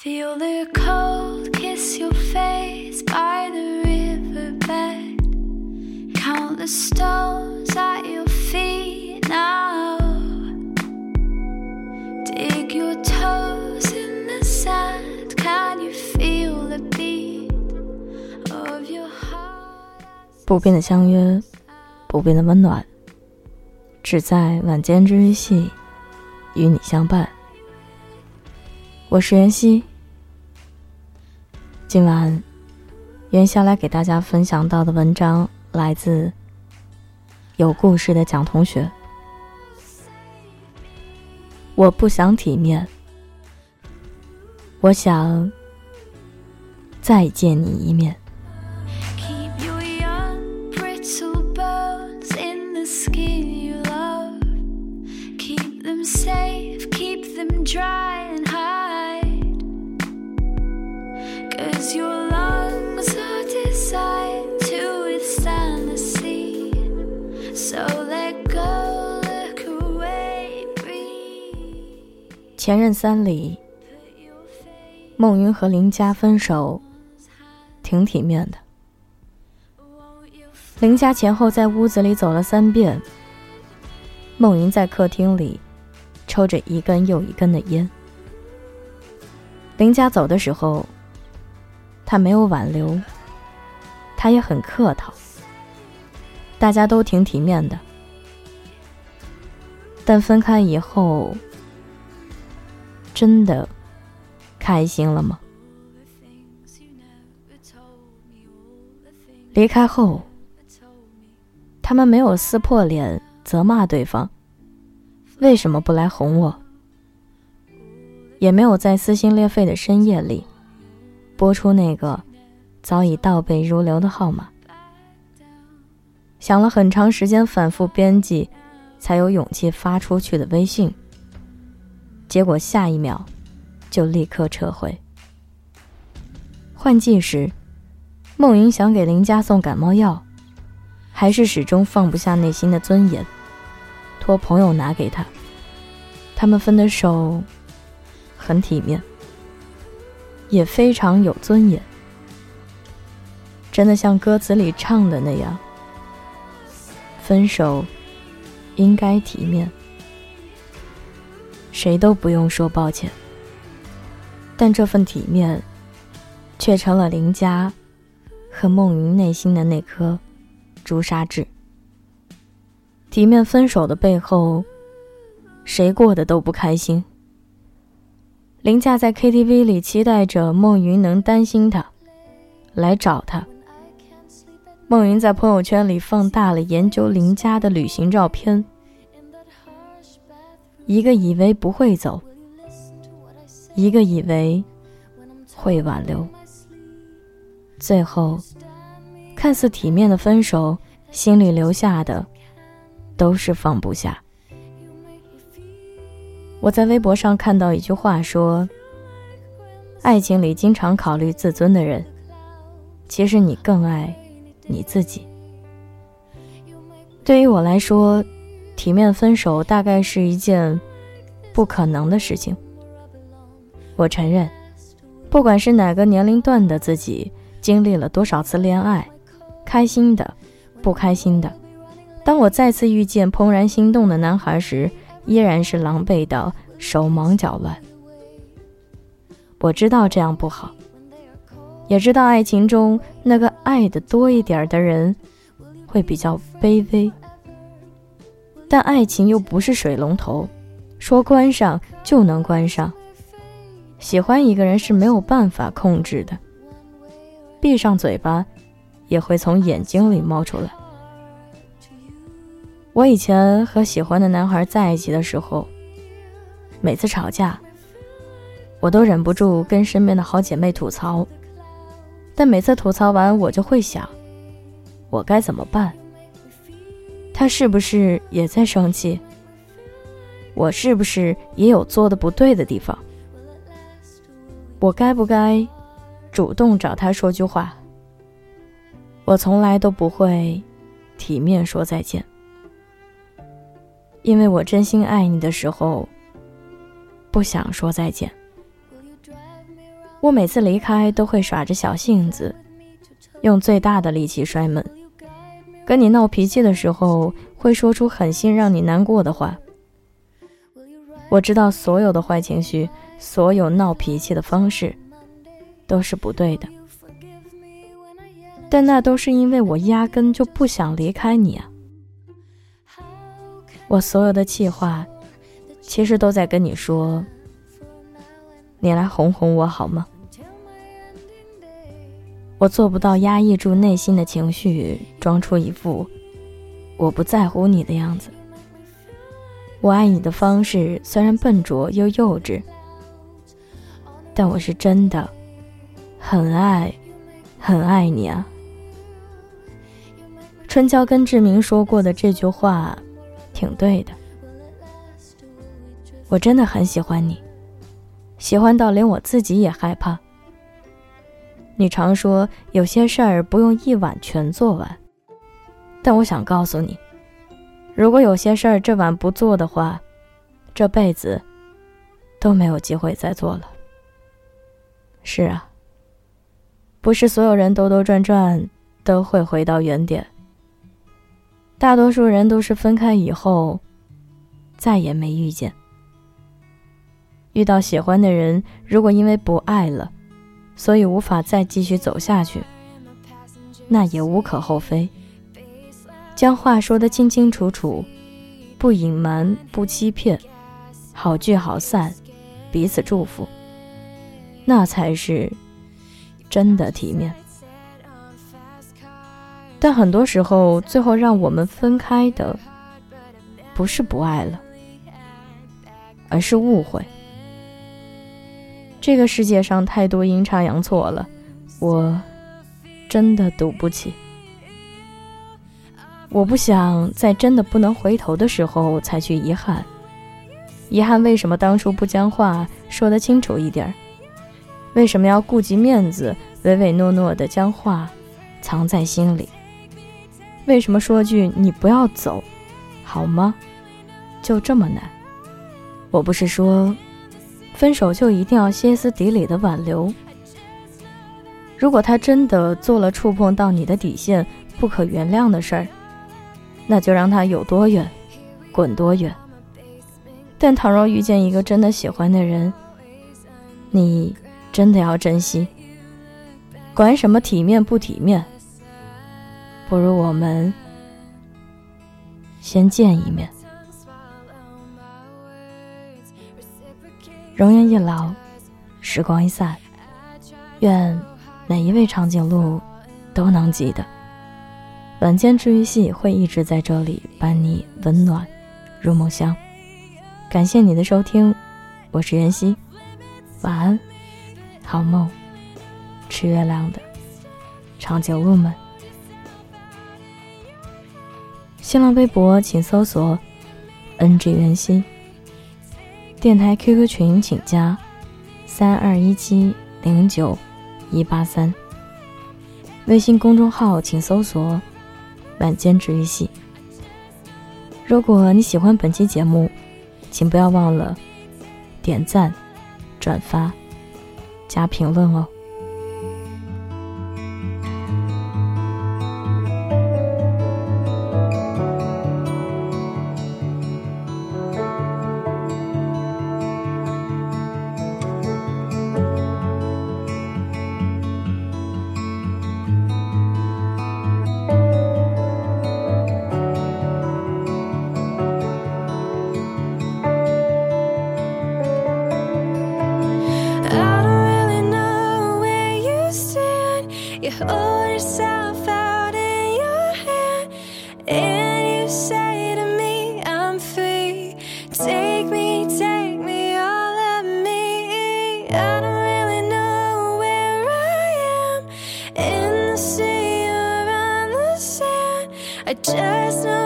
Feel the cold kiss your face by the riverbed. Count the stones at your feet now. Dig your toes in the sand. Can you feel the beat of your heart? 不变的相约，不变的温暖，只在晚间治愈系与你相伴。我是袁熙，今晚袁下来给大家分享到的文章来自有故事的蒋同学。我不想体面，我想再见你一面。Safe, keep them dry 前任三里，孟云和林佳分手，挺体面的。林佳前后在屋子里走了三遍，孟云在客厅里抽着一根又一根的烟。林佳走的时候，他没有挽留，他也很客套，大家都挺体面的。但分开以后，真的开心了吗？离开后，他们没有撕破脸责骂对方，为什么不来哄我？也没有在撕心裂肺的深夜里拨出那个早已倒背如流的号码。想了很长时间，反复编辑，才有勇气发出去的微信。结果下一秒，就立刻撤回。换季时，孟云想给林佳送感冒药，还是始终放不下内心的尊严，托朋友拿给他。他们分的手很体面，也非常有尊严，真的像歌词里唱的那样，分手应该体面。谁都不用说抱歉，但这份体面，却成了林佳和孟云内心的那颗朱砂痣。体面分手的背后，谁过得都不开心。林佳在 KTV 里期待着孟云能担心他，来找他。孟云在朋友圈里放大了研究林佳的旅行照片。一个以为不会走，一个以为会挽留，最后看似体面的分手，心里留下的都是放不下。我在微博上看到一句话说：“爱情里经常考虑自尊的人，其实你更爱你自己。”对于我来说，体面分手大概是一件不可能的事情。我承认，不管是哪个年龄段的自己，经历了多少次恋爱，开心的，不开心的，当我再次遇见怦然心动的男孩时，依然是狼狈到手忙脚乱。我知道这样不好，也知道爱情中那个爱的多一点的人会比较卑微。但爱情又不是水龙头，说关上就能关上。喜欢一个人是没有办法控制的，闭上嘴巴，也会从眼睛里冒出来。我以前和喜欢的男孩在一起的时候，每次吵架，我都忍不住跟身边的好姐妹吐槽，但每次吐槽完，我就会想，我该怎么办？他是不是也在生气？我是不是也有做的不对的地方？我该不该主动找他说句话？我从来都不会体面说再见，因为我真心爱你的时候，不想说再见。我每次离开都会耍着小性子，用最大的力气摔门。跟你闹脾气的时候，会说出狠心让你难过的话。我知道所有的坏情绪，所有闹脾气的方式，都是不对的。但那都是因为我压根就不想离开你啊！我所有的气话，其实都在跟你说。你来哄哄我好吗？我做不到压抑住内心的情绪，装出一副我不在乎你的样子。我爱你的方式虽然笨拙又幼稚，但我是真的很爱很爱你啊。春娇跟志明说过的这句话，挺对的。我真的很喜欢你。喜欢到连我自己也害怕。你常说有些事儿不用一晚全做完，但我想告诉你，如果有些事儿这晚不做的话，这辈子都没有机会再做了。是啊，不是所有人兜兜转转都会回到原点，大多数人都是分开以后再也没遇见。遇到喜欢的人，如果因为不爱了，所以无法再继续走下去，那也无可厚非。将话说得清清楚楚，不隐瞒，不欺骗，好聚好散，彼此祝福，那才是真的体面。但很多时候，最后让我们分开的，不是不爱了，而是误会。这个世界上太多阴差阳错了，我真的赌不起。我不想在真的不能回头的时候才去遗憾，遗憾为什么当初不将话说得清楚一点？为什么要顾及面子，唯唯诺诺的将话藏在心里？为什么说句你不要走，好吗？就这么难？我不是说。分手就一定要歇斯底里的挽留。如果他真的做了触碰到你的底线、不可原谅的事儿，那就让他有多远，滚多远。但倘若遇见一个真的喜欢的人，你真的要珍惜。管什么体面不体面，不如我们先见一面。容颜一老，时光一散，愿每一位长颈鹿都能记得。晚间治愈系会一直在这里伴你温暖入梦乡。感谢你的收听，我是袁熙，晚安，好梦，吃月亮的长颈鹿们。新浪微博请搜索 “ng 袁熙”。电台 QQ 群请加三二一七零九一八三，微信公众号请搜索“晚间治愈系”。如果你喜欢本期节目，请不要忘了点赞、转发、加评论哦。You hold yourself out in your hand, and you say to me, I'm free. Take me, take me, all of me. I don't really know where I am in the sea or on the sand. I just know.